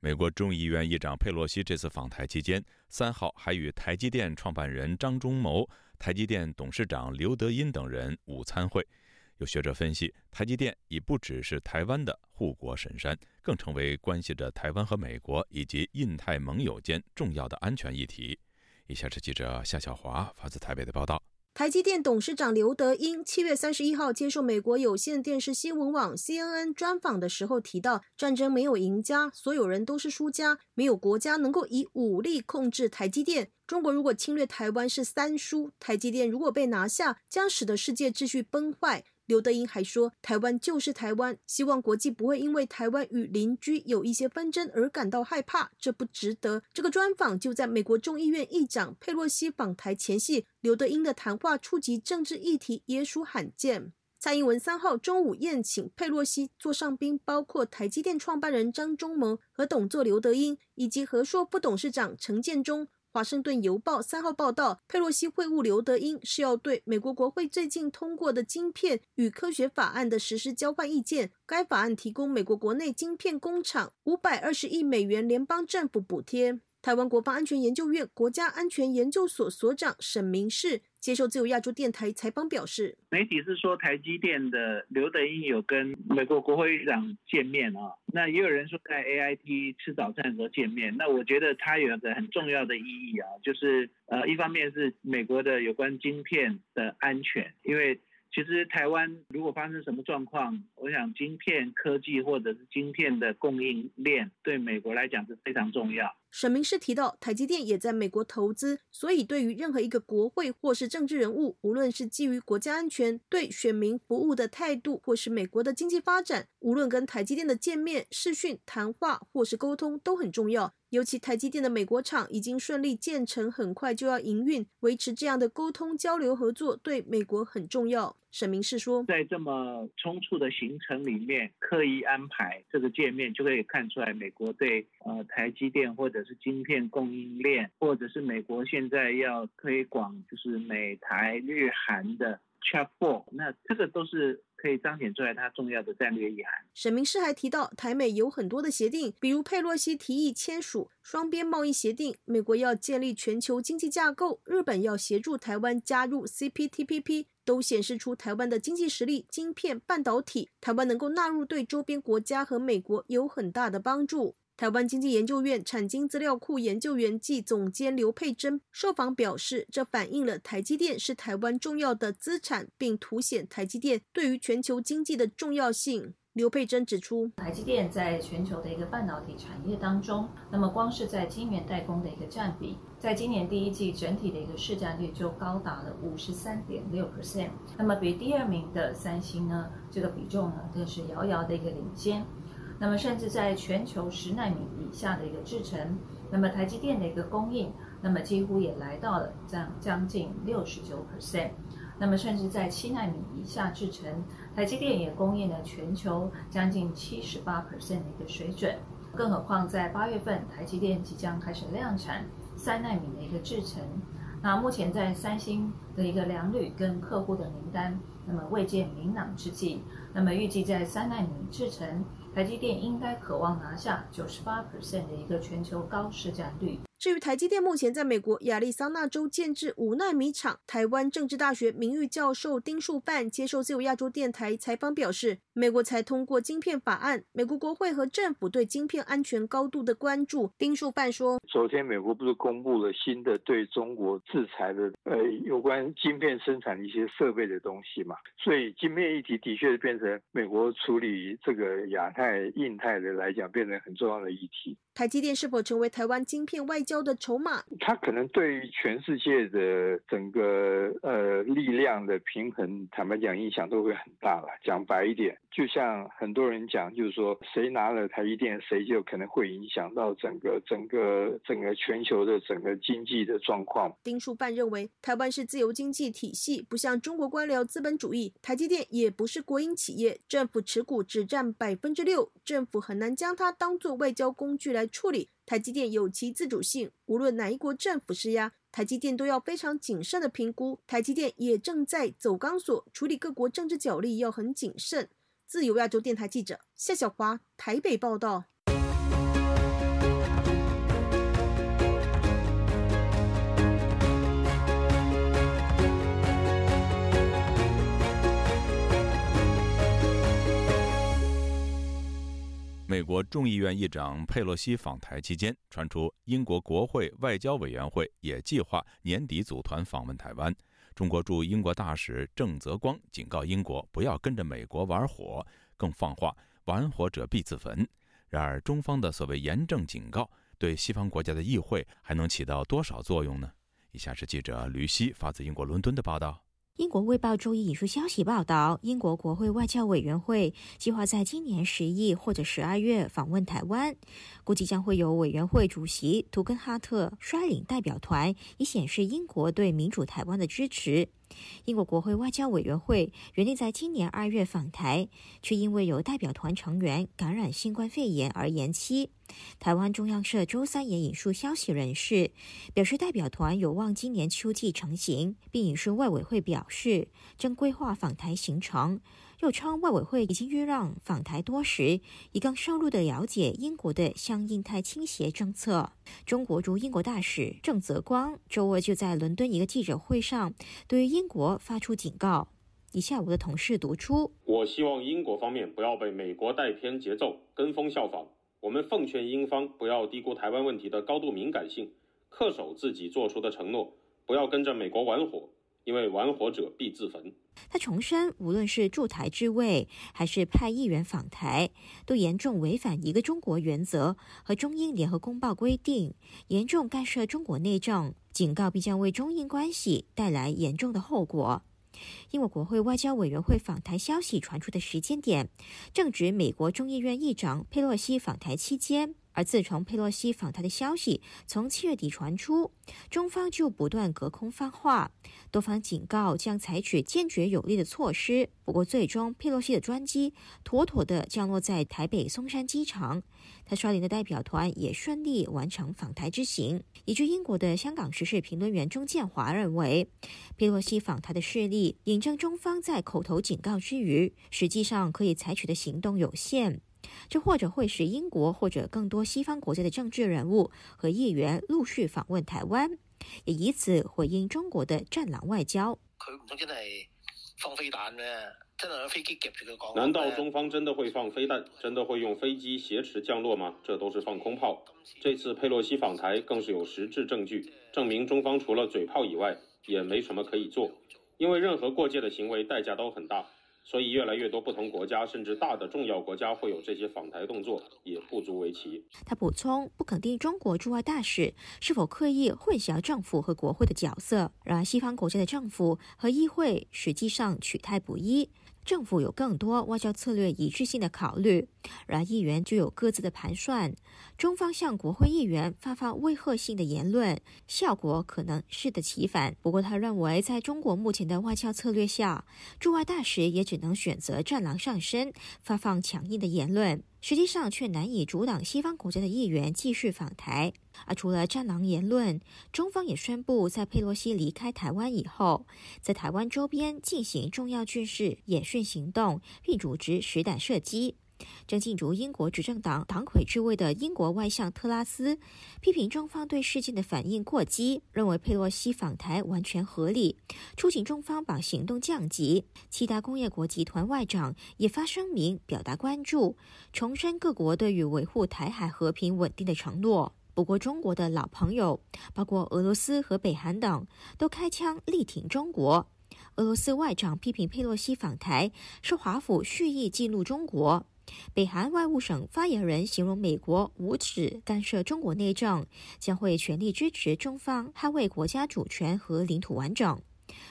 美国众议院议长佩洛西这次访台期间，三号还与台积电创办人张忠谋、台积电董事长刘德音等人午餐会。有学者分析，台积电已不只是台湾的护国神山，更成为关系着台湾和美国以及印太盟友间重要的安全议题。以下是记者夏小华发自台北的报道。台积电董事长刘德英七月三十一号接受美国有线电视新闻网 CNN 专访的时候提到，战争没有赢家，所有人都是输家，没有国家能够以武力控制台积电。中国如果侵略台湾是三输，台积电如果被拿下，将使得世界秩序崩坏。刘德英还说：“台湾就是台湾，希望国际不会因为台湾与邻居有一些纷争而感到害怕，这不值得。”这个专访就在美国众议院议长佩洛西访台前夕，刘德英的谈话触及政治议题，也属罕见。蔡英文三号中午宴请佩洛西座上宾，包括台积电创办人张忠谋和董座刘德英，以及和硕副董事长陈建中。华盛顿邮报三号报道，佩洛西会晤刘德英是要对美国国会最近通过的晶片与科学法案的实施交换意见。该法案提供美国国内晶片工厂五百二十亿美元联邦政府补贴。台湾国防安全研究院国家安全研究所所长沈明世接受自由亚洲电台采访表示，媒体是说台积电的刘德英有跟美国国会议长见面啊，那也有人说在 AIT 吃早餐的时候见面。那我觉得它有个很重要的意义啊，就是呃，一方面是美国的有关晶片的安全，因为。其实台湾如果发生什么状况，我想晶片科技或者是晶片的供应链对美国来讲是非常重要。沈明世提到，台积电也在美国投资，所以对于任何一个国会或是政治人物，无论是基于国家安全、对选民服务的态度，或是美国的经济发展，无论跟台积电的见面、视讯、谈话或是沟通都很重要。尤其台积电的美国厂已经顺利建成，很快就要营运，维持这样的沟通交流合作对美国很重要。沈明是说，在这么匆促的行程里面，刻意安排这个界面，就可以看出来美国对呃台积电或者是晶片供应链，或者是美国现在要推广就是美台日韩的 Chap Four，那这个都是。可以彰显出来它重要的战略意涵。沈明世还提到，台美有很多的协定，比如佩洛西提议签署双边贸易协定，美国要建立全球经济架构，日本要协助台湾加入 CPTPP，都显示出台湾的经济实力、晶片、半导体，台湾能够纳入对周边国家和美国有很大的帮助。台湾经济研究院产经资料库研究员暨总监刘佩珍受访表示，这反映了台积电是台湾重要的资产，并凸显台积电对于全球经济的重要性。刘佩珍指出，台积电在全球的一个半导体产业当中，那么光是在晶圆代工的一个占比，在今年第一季整体的一个市占率就高达了五十三点六 percent，那么比第二名的三星呢，这个比重呢更是遥遥的一个领先。那么，甚至在全球十纳米以下的一个制程，那么台积电的一个供应，那么几乎也来到了这样将近六十九 percent。那么，甚至在七纳米以下制程，台积电也供应了全球将近七十八 percent 的一个水准。更何况在八月份，台积电即将开始量产三纳米的一个制程。那目前在三星的一个良率跟客户的名单，那么未见明朗之际，那么预计在三纳米制程。台积电应该渴望拿下九十八 percent 的一个全球高市占率。至于台积电目前在美国亚利桑那州建制五纳米厂，台湾政治大学名誉教授丁树范接受自由亚洲电台采访表示，美国才通过晶片法案，美国国会和政府对晶片安全高度的关注。丁树范说，昨天美国不是公布了新的对中国制裁的呃有关晶片生产的一些设备的东西嘛？所以晶片议题的确变成美国处理这个亚太、印太的来讲，变成很重要的议题。台积电是否成为台湾晶片外交的筹码？它可能对于全世界的整个呃力量的平衡，坦白讲影响都会很大了。讲白一点，就像很多人讲，就是说谁拿了台积电，谁就可能会影响到整个整个整个全球的整个经济的状况。丁树范认为，台湾是自由经济体系，不像中国官僚资本主义。台积电也不是国营企业，政府持股只占百分之六，政府很难将它当做外交工具来。处理台积电有其自主性，无论哪一国政府施压，台积电都要非常谨慎的评估。台积电也正在走钢索，处理各国政治角力要很谨慎。自由亚洲电台记者夏小华台北报道。美国众议院议长佩洛西访台期间，传出英国国会外交委员会也计划年底组团访问台湾。中国驻英国大使郑泽光警告英国不要跟着美国玩火，更放话“玩火者必自焚”。然而，中方的所谓严正警告，对西方国家的议会还能起到多少作用呢？以下是记者吕希发自英国伦敦的报道。英国《卫报》周一引述消息报道，英国国会外交委员会计划在今年十一或者十二月访问台湾，估计将会有委员会主席图根哈特率领代表团，以显示英国对民主台湾的支持。英国国会外交委员会原定在今年二月访台，却因为有代表团成员感染新冠肺炎而延期。台湾中央社周三也引述消息人士表示，代表团有望今年秋季成行，并引述外委会表示，正规划访台行程。又称外委会已经约让访台多时，以更深入的了解英国的向印太倾斜政策。中国驻英国大使郑泽光周二就在伦敦一个记者会上，对英国发出警告。以下我的同事读出：我希望英国方面不要被美国带偏节奏，跟风效仿。我们奉劝英方不要低估台湾问题的高度敏感性，恪守自己做出的承诺，不要跟着美国玩火，因为玩火者必自焚。他重申，无论是驻台之位，还是派议员访台，都严重违反一个中国原则和中英联合公报规定，严重干涉中国内政，警告必将为中英关系带来严重的后果。英国国会外交委员会访台消息传出的时间点，正值美国众议院议长佩洛西访台期间。而自从佩洛西访台的消息从七月底传出，中方就不断隔空发话，多方警告将采取坚决有力的措施。不过，最终佩洛西的专机妥妥地降落在台北松山机场，他率领的代表团也顺利完成访台之行。依据英国的香港时事评论员钟建华认为，佩洛西访台的事例引证中方在口头警告之余，实际上可以采取的行动有限。这或者会使英国或者更多西方国家的政治人物和议员陆续访问台湾，也以此回应中国的“战狼外交”。佢唔通真係放飛彈咩？真係有飛機夾住佢講？難道中方真的会放飞弹？真的会用飞机挟持降落吗？这都是放空炮。这次佩洛西访台更是有实质证据，证明中方除了嘴炮以外，也没什么可以做。因为任何过界的行为代价都很大。所以，越来越多不同国家，甚至大的重要国家会有这些访台动作，也不足为奇。他补充，不肯定中国驻外大使是否刻意混淆政府和国会的角色。然而，西方国家的政府和议会实际上取态不一。政府有更多外交策略一致性的考虑，而议员就有各自的盘算。中方向国会议员发放威吓性的言论，效果可能适得其反。不过，他认为在中国目前的外交策略下，驻外大使也只能选择战狼上身，发放强硬的言论。实际上却难以阻挡西方国家的议员继续访台。而除了战狼言论，中方也宣布在佩洛西离开台湾以后，在台湾周边进行重要军事演训行动，并组织实弹射击。正进逐英国执政党党魁之位的英国外相特拉斯批评中方对事件的反应过激，认为佩洛西访台完全合理，促请中方把行动降级。七大工业国集团外长也发声明表达关注，重申各国对于维护台海和平稳定的承诺。不过，中国的老朋友，包括俄罗斯和北韩等，都开枪力挺中国。俄罗斯外长批评佩洛西访台是华府蓄意激怒中国。北韩外务省发言人形容美国无耻干涉中国内政，将会全力支持中方捍卫国家主权和领土完整。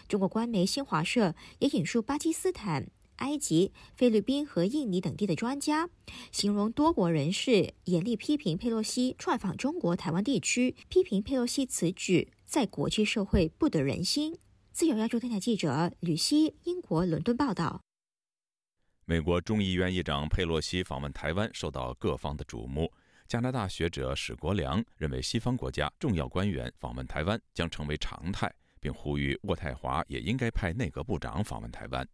中国官媒新华社也引述巴基斯坦、埃及、菲律宾和印尼等地的专家，形容多国人士严厉批评佩洛西窜访中国台湾地区，批评佩洛西此举在国际社会不得人心。自由亚洲电台记者吕希，英国伦敦报道。美国众议院议长佩洛西访问台湾受到各方的瞩目。加拿大学者史国良认为，西方国家重要官员访问台湾将成为常态，并呼吁渥太华也应该派内阁部长访问台湾。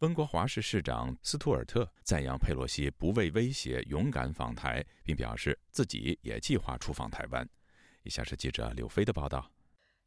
温哥华市市长斯图尔特赞扬佩洛西不畏威胁、勇敢访台，并表示自己也计划出访台湾。以下是记者柳飞的报道：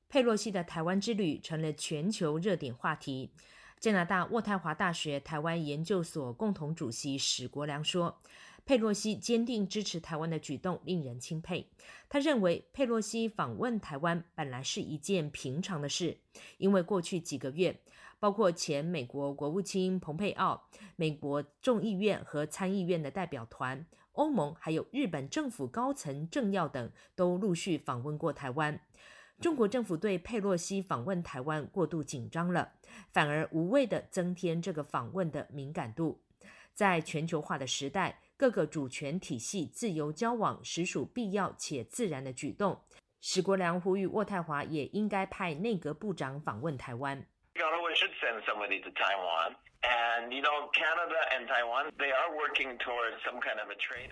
佩洛西的台湾之旅成了全球热点话题。加拿大渥太华大学台湾研究所共同主席史国良说：“佩洛西坚定支持台湾的举动令人钦佩。他认为佩洛西访问台湾本来是一件平常的事，因为过去几个月，包括前美国国务卿蓬佩奥、美国众议院和参议院的代表团、欧盟还有日本政府高层政要等都陆续访问过台湾。中国政府对佩洛西访问台湾过度紧张了，反而无谓的增添这个访问的敏感度。在全球化的时代，各个主权体系自由交往实属必要且自然的举动。史国良呼吁渥太华也应该派内阁部长访问台湾。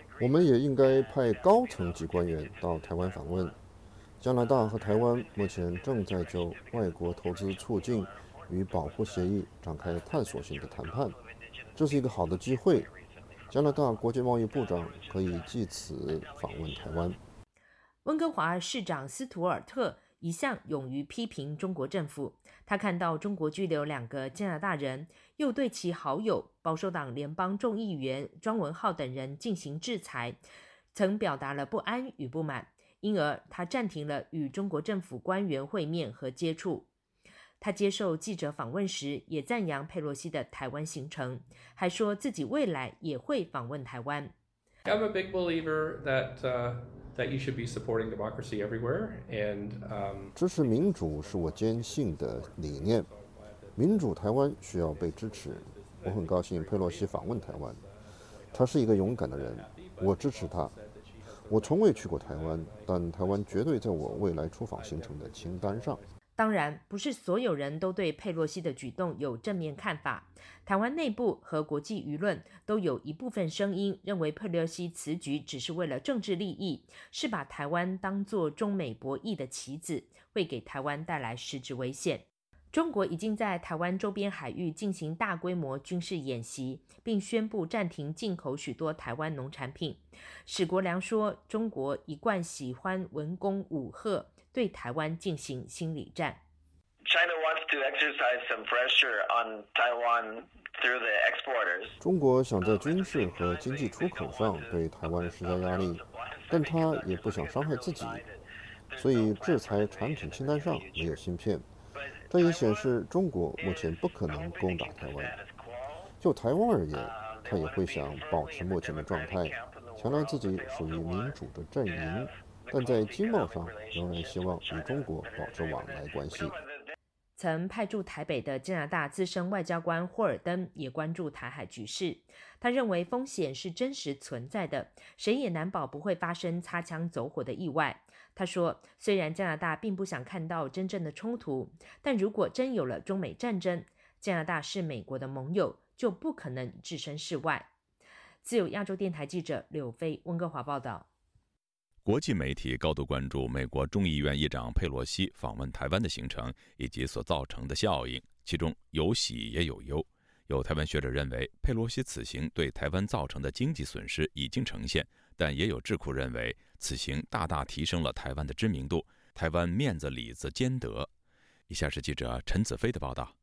我们也应该派高层级官员到台湾访问。加拿大和台湾目前正在就外国投资促进与保护协议展开探索性的谈判，这是一个好的机会。加拿大国际贸易部长可以借此访问台湾。温哥华市长斯图尔特一向勇于批评中国政府，他看到中国拘留两个加拿大人，又对其好友保守党联邦众议员庄文浩等人进行制裁，曾表达了不安与不满。因而，他暂停了与中国政府官员会面和接触。他接受记者访问时，也赞扬佩洛西的台湾行程，还说自己未来也会访问台湾。I'm a big believer that that you should be supporting democracy everywhere, and 支持民主是我坚信的理念。民主台湾需要被支持。我很高兴佩洛西访问台湾，他是一个勇敢的人，我支持他。我从未去过台湾，但台湾绝对在我未来出访行程的清单上。当然，不是所有人都对佩洛西的举动有正面看法。台湾内部和国际舆论都有一部分声音认为，佩洛西此举只是为了政治利益，是把台湾当作中美博弈的棋子，会给台湾带来实质危险。中国已经在台湾周边海域进行大规模军事演习，并宣布暂停进口许多台湾农产品。史国良说：“中国一贯喜欢文攻武赫，对台湾进行心理战。” China wants to exercise some pressure on Taiwan through the exporters. 中国想在军事和经济出口上对台湾施加压力，但他也不想伤害自己，所以制裁产品清单上没有芯片。这也显示中国目前不可能攻打台湾。就台湾而言，他也会想保持目前的状态，强调自己属于民主的阵营，但在经贸上仍然希望与中国保持往来关系。曾派驻台北的加拿大资深外交官霍尔登也关注台海局势。他认为风险是真实存在的，谁也难保不会发生擦枪走火的意外。他说：“虽然加拿大并不想看到真正的冲突，但如果真有了中美战争，加拿大是美国的盟友，就不可能置身事外。”自由亚洲电台记者柳飞温哥华报道。国际媒体高度关注美国众议院议长佩洛西访问台湾的行程以及所造成的效应，其中有喜也有忧。有台湾学者认为，佩洛西此行对台湾造成的经济损失已经呈现。但也有智库认为，此行大大提升了台湾的知名度，台湾面子里子兼得。以下是记者陈子飞的报道：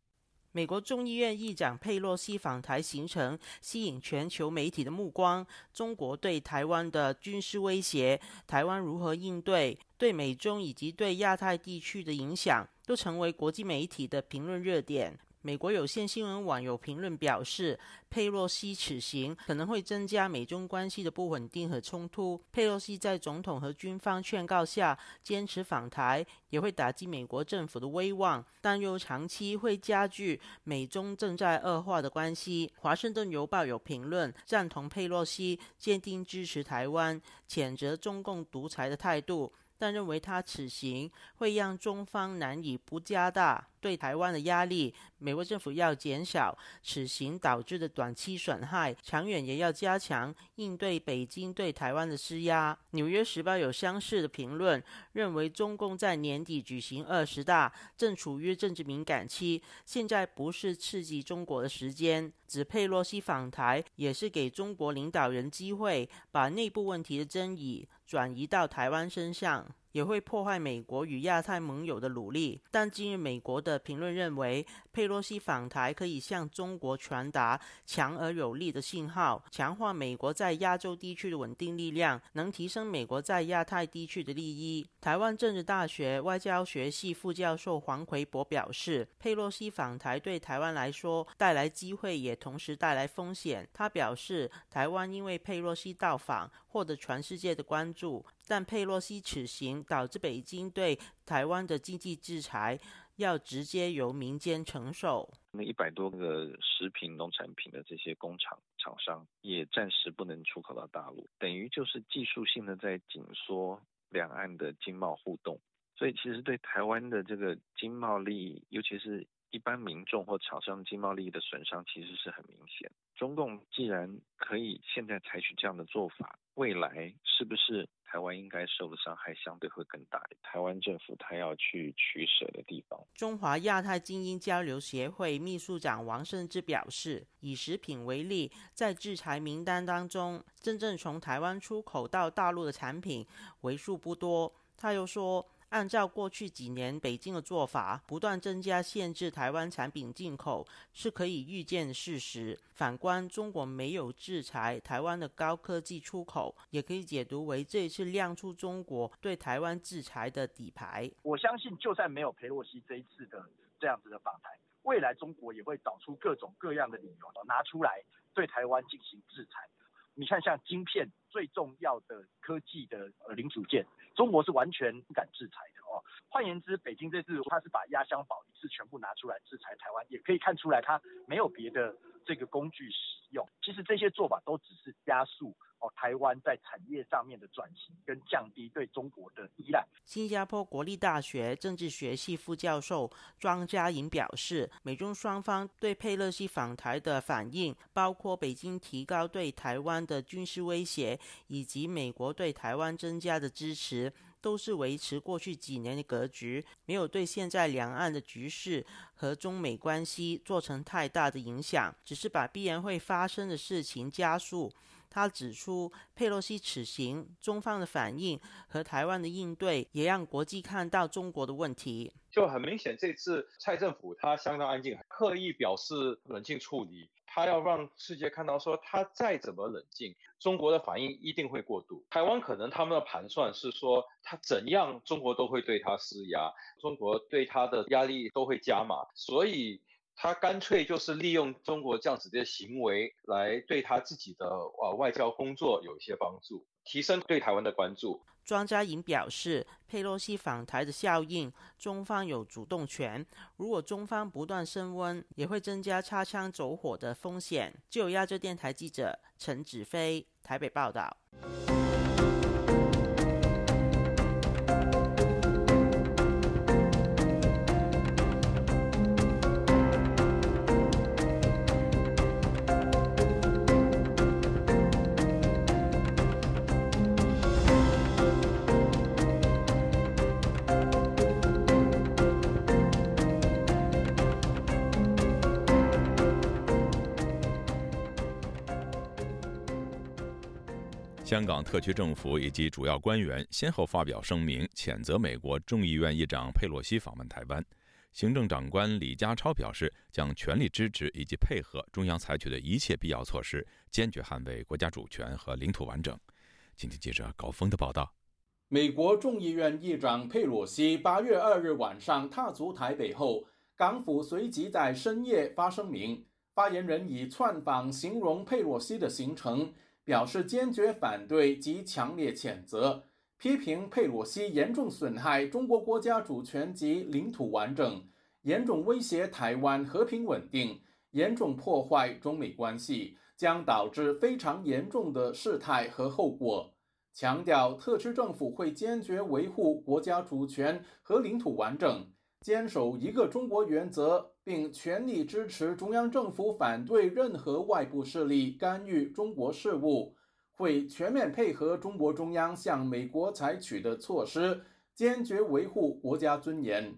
美国众议院议长佩洛西访台行程吸引全球媒体的目光，中国对台湾的军事威胁，台湾如何应对，对美中以及对亚太地区的影响，都成为国际媒体的评论热点。美国有线新闻网有评论表示，佩洛西此行可能会增加美中关系的不稳定和冲突。佩洛西在总统和军方劝告下坚持访台，也会打击美国政府的威望，但又长期会加剧美中正在恶化的关系。华盛顿邮报有评论赞同佩洛西坚定支持台湾，谴责中共独裁的态度。但认为他此行会让中方难以不加大对台湾的压力。美国政府要减少此行导致的短期损害，长远也要加强应对北京对台湾的施压。纽约时报有相似的评论，认为中共在年底举行二十大，正处于政治敏感期，现在不是刺激中国的时间。指佩洛西访台也是给中国领导人机会，把内部问题的争议转移到台湾身上。也会破坏美国与亚太盟友的努力。但近日，美国的评论认为，佩洛西访台可以向中国传达强而有力的信号，强化美国在亚洲地区的稳定力量，能提升美国在亚太地区的利益。台湾政治大学外交学系副教授黄奎博表示，佩洛西访台对台湾来说带来机会，也同时带来风险。他表示，台湾因为佩洛西到访，获得全世界的关注。但佩洛西此行导致北京对台湾的经济制裁要直接由民间承受。那一百多个食品、农产品的这些工厂厂商也暂时不能出口到大陆，等于就是技术性的在紧缩两岸的经贸互动。所以其实对台湾的这个经贸利益，尤其是一般民众或厂商经贸利益的损伤，其实是很明显。中共既然可以现在采取这样的做法，未来是不是？台湾应该受的伤害相对会更大。台湾政府他要去取舍的地方。中华亚太精英交流协会秘书长王胜之表示，以食品为例，在制裁名单当中，真正从台湾出口到大陆的产品为数不多。他又说。按照过去几年北京的做法，不断增加限制台湾产品进口是可以预见的事实。反观中国没有制裁台湾的高科技出口，也可以解读为这一次亮出中国对台湾制裁的底牌。我相信，就算没有佩洛西这一次的这样子的访台，未来中国也会找出各种各样的理由拿出来对台湾进行制裁。你看，像晶片最重要的科技的呃零组件。中国是完全不敢制裁的哦。换言之，北京这次他是把压箱宝一次全部拿出来制裁台湾，也可以看出来他没有别的这个工具使用。其实这些做法都只是加速哦台湾在产业上面的转型，跟降低对中国的依赖。新加坡国立大学政治学系副教授庄家颖表示，美中双方对佩勒西访台的反应，包括北京提高对台湾的军事威胁，以及美国对台湾增加的支持。都是维持过去几年的格局，没有对现在两岸的局势和中美关系做成太大的影响，只是把必然会发生的事情加速。他指出，佩洛西此行，中方的反应和台湾的应对，也让国际看到中国的问题。就很明显，这次蔡政府他相当安静，刻意表示冷静处理。他要让世界看到，说他再怎么冷静，中国的反应一定会过度。台湾可能他们的盘算是说，他怎样中国都会对他施压，中国对他的压力都会加码，所以他干脆就是利用中国这样子的行为来对他自己的呃外交工作有一些帮助，提升对台湾的关注。庄家颖表示，佩洛西访台的效应，中方有主动权。如果中方不断升温，也会增加擦枪走火的风险。就亚洲电台记者陈子飞台北报道。香港特区政府以及主要官员先后发表声明，谴责美国众议院议长佩洛西访问台湾。行政长官李家超表示，将全力支持以及配合中央采取的一切必要措施，坚决捍卫国家主权和领土完整。今天记者高峰的报道：美国众议院议长佩洛西八月二日晚上踏足台北后，港府随即在深夜发声明，发言人以窜访形容佩洛西的行程。表示坚决反对及强烈谴责，批评佩洛西严重损害中国国家主权及领土完整，严重威胁台湾和平稳定，严重破坏中美关系，将导致非常严重的事态和后果。强调特区政府会坚决维护国家主权和领土完整。坚守一个中国原则，并全力支持中央政府反对任何外部势力干预中国事务，会全面配合中国中央向美国采取的措施，坚决维护国家尊严。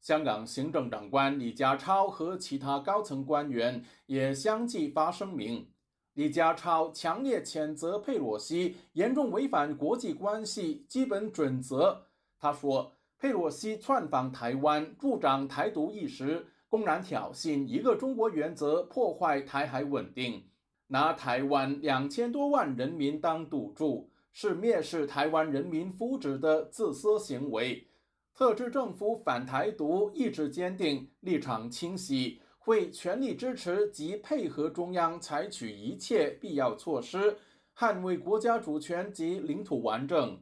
香港行政长官李家超和其他高层官员也相继发声明。李家超强烈谴责佩洛西严重违反国际关系基本准则。他说，佩洛西窜访台湾，助长台独意识，公然挑衅一个中国原则，破坏台海稳定，拿台湾两千多万人民当赌注，是蔑视台湾人民福祉的自私行为。特区政府反台独意志坚定，立场清晰，会全力支持及配合中央采取一切必要措施，捍卫国家主权及领土完整。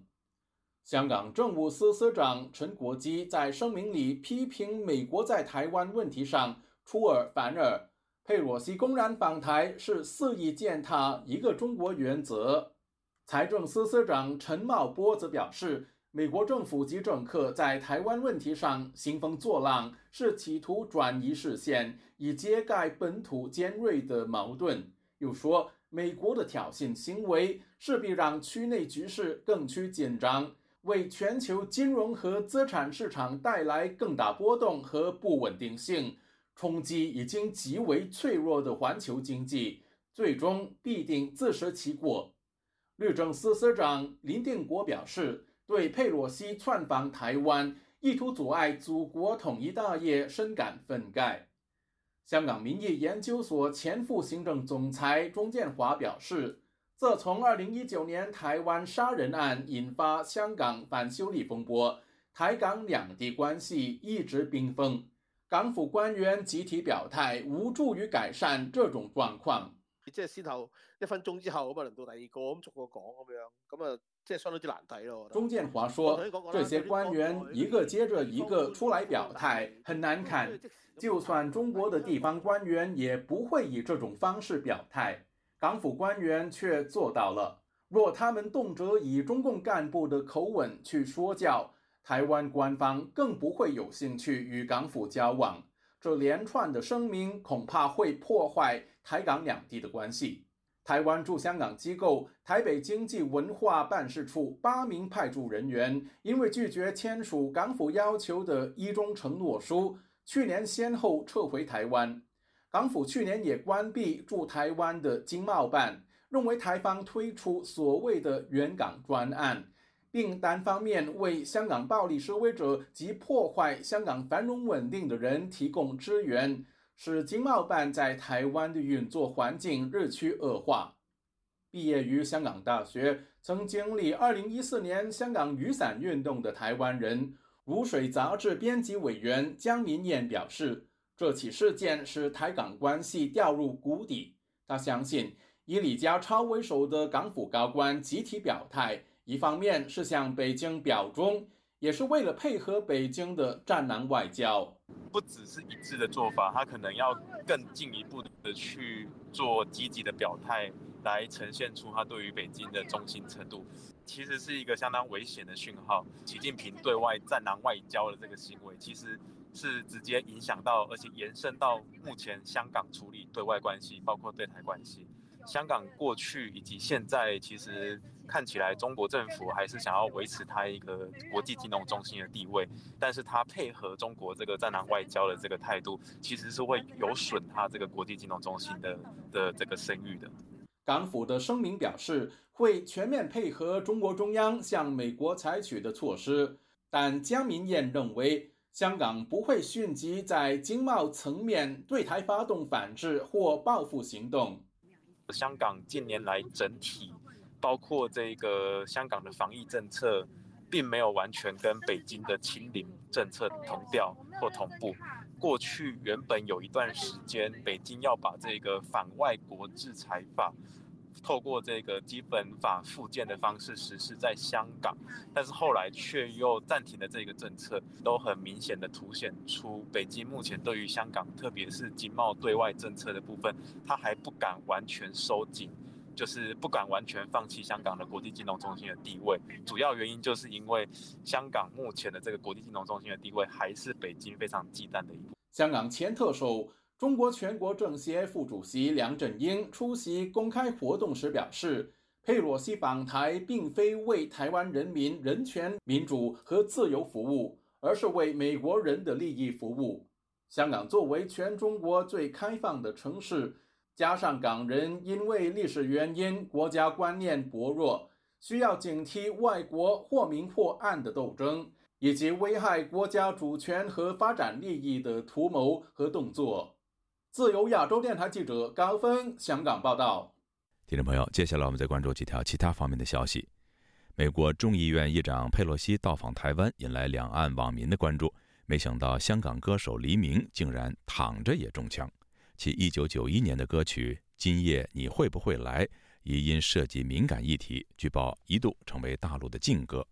香港政务司司长陈国基在声明里批评美国在台湾问题上出尔反尔，佩洛西公然访台是肆意践踏一个中国原则。财政司司长陈茂波则表示。美国政府及政客在台湾问题上兴风作浪，是企图转移视线，以揭盖本土尖锐的矛盾。又说，美国的挑衅行为势必让区内局势更趋紧张，为全球金融和资产市场带来更大波动和不稳定性，冲击已经极为脆弱的环球经济，最终必定自食其果。律政司司长林定国表示。对佩洛西窜访台湾，意图阻碍祖国统一大业深感愤慨。香港民意研究所前副行政总裁钟建华表示，自从2019年台湾杀人案引发香港反修例风波，台港两地关系一直冰封，港府官员集體表態，無助於改善這種狀況。即係先後一分鐘之後咁啊，輪到第二個咁逐個講咁樣，咁啊。這相當之難睇咯。鍾建華說：“這些官員一個接着一個出來表態，很難看。就算中國的地方官員也不會以這種方式表態，港府官员却做到了。若他们动辄以中共干部的口吻去说教，台湾官方更不会有兴趣与港府交往。这连串的声明恐怕会破坏台港两地的关系。”台湾驻香港机构台北经济文化办事处八名派驻人员，因为拒绝签署港府要求的一中承诺书，去年先后撤回台湾。港府去年也关闭驻台湾的经贸办，认为台方推出所谓的援港专案，并单方面为香港暴力示威者及破坏香港繁荣稳定的人提供支援。使经贸办在台湾的运作环境日趋恶化。毕业于香港大学，曾经历二零一四年香港雨伞运动的台湾人，《如水》杂志编辑委员江明燕表示，這起事件使台港關係掉入谷底。他相信，以李家超為首的港府高官集體表態，一方面是向北京表忠。也是為了配合北京的戰狼外交，不只是一致的做法，他可能要更進一步的去做積極的表態，來呈現出他對於北京的忠心程度。其實是一個相當危險的訊號。習近平對外戰狼外交的這個行為，其實是直接影响到，而且延伸到目前香港处理对外关系，包括对台关系。香港过去以及现在，其实看起来中国政府还是想要维持它一个国际金融中心的地位，但是它配合中国这个战狼外交的这个态度，其实是会有损它这个国际金融中心的的这个声誉的。港府的声明表示，会全面配合中国中央向美国采取的措施，但江民燕认为，香港不會迅即在經貿層面對台發動反制或報復行動。香港近年來整體，包括這個香港的防疫政策，並沒有完全跟北京的清零政策同調或同步。過去原本有一段時間，北京要把這個反外國制裁法，透过这个基本法附件的方式实施在香港，但是后来却又暂停了这个政策，都很明显的凸显出北京目前对于香港，特别是经贸对外政策的部分，他还不敢完全收紧，就是不敢完全放弃香港的国际金融中心的地位。主要原因就是因为香港目前的这个国际金融中心的地位，还是北京非常忌惮的一步。香港前特首。中国全国政协副主席梁振英出席公开活动时表示，佩洛西访台并非为台湾人民人权、民主和自由服务，而是为美国人的利益服务。香港作为全中国最开放的城市，加上港人因为历史原因国家观念薄弱，需要警惕外国或明或暗的斗争。以及危害国家主权和发展利益的图谋和动作。自由亚洲电台记者高峰香港报道。听众朋友，接下来我们再关注几条其他方面的消息。美国众议院议长佩洛西到访台湾，引来两岸网民的关注。没想到，香港歌手黎明竟然躺着也中枪。其1991年的歌曲《今夜你会不会来》也因涉及敏感议题，据报一度成为大陆的禁歌。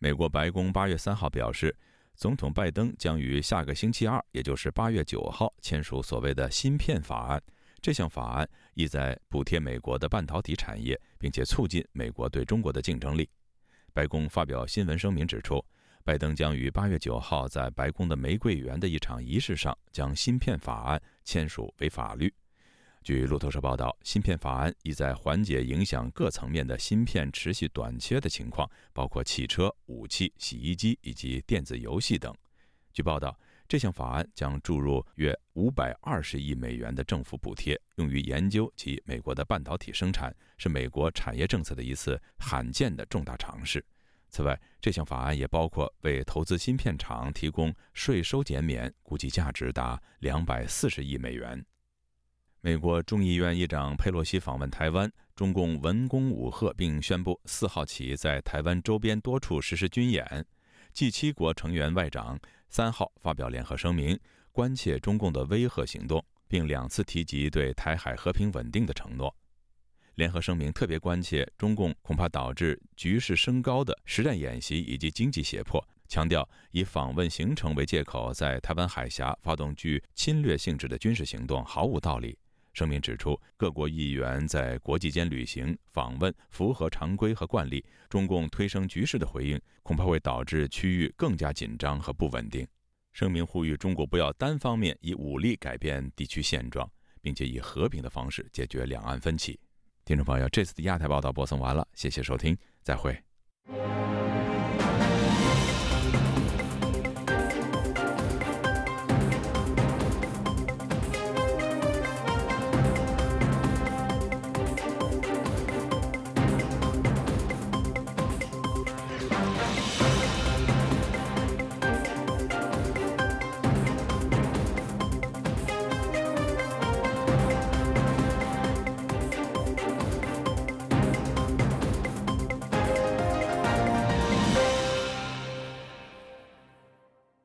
美国白宫8月3号表示，总统拜登将于下个星期二，也就是8月9号签署所谓的芯片法案。这项法案意在补贴美国的半导体产业，并且促进美国对中国的竞争力。白宫发表新闻声明指出。拜登将于八月九号在白宫的玫瑰园的一场仪式上将芯片法案签署为法律。据路透社报道，芯片法案意在缓解影响各层面的芯片持续短缺的情况，包括汽车、武器、洗衣机以及电子游戏等。据报道，这项法案将注入约五百二十亿美元的政府补贴，用于研究及美国的半导体生产，是美国产业政策的一次罕见的重大尝试。此外，这项法案也包括为投资芯片厂提供税收减免，估计价值达两百四十亿美元。美国众议院议长佩洛西访问台湾，中共文攻武赫，并宣布四号起在台湾周边多处实施军演。G 七国成员外长三号发表联合声明，关切中共的威吓行动，并两次提及对台海和平稳定的承诺。联合声明特别关切中共恐怕导致局势升高的实战演习以及经济胁迫，强调以访问行程为借口在台湾海峡发动具侵略性质的军事行动毫无道理。声明指出，各国议员在国际间旅行访问符合常规和惯例，中共推升局势的回应恐怕会导致区域更加紧张和不稳定。声明呼吁中国不要单方面以武力改变地区现状，并且以和平的方式解决两岸分歧。听众朋友，这次的亚太报道播送完了，谢谢收听，再会。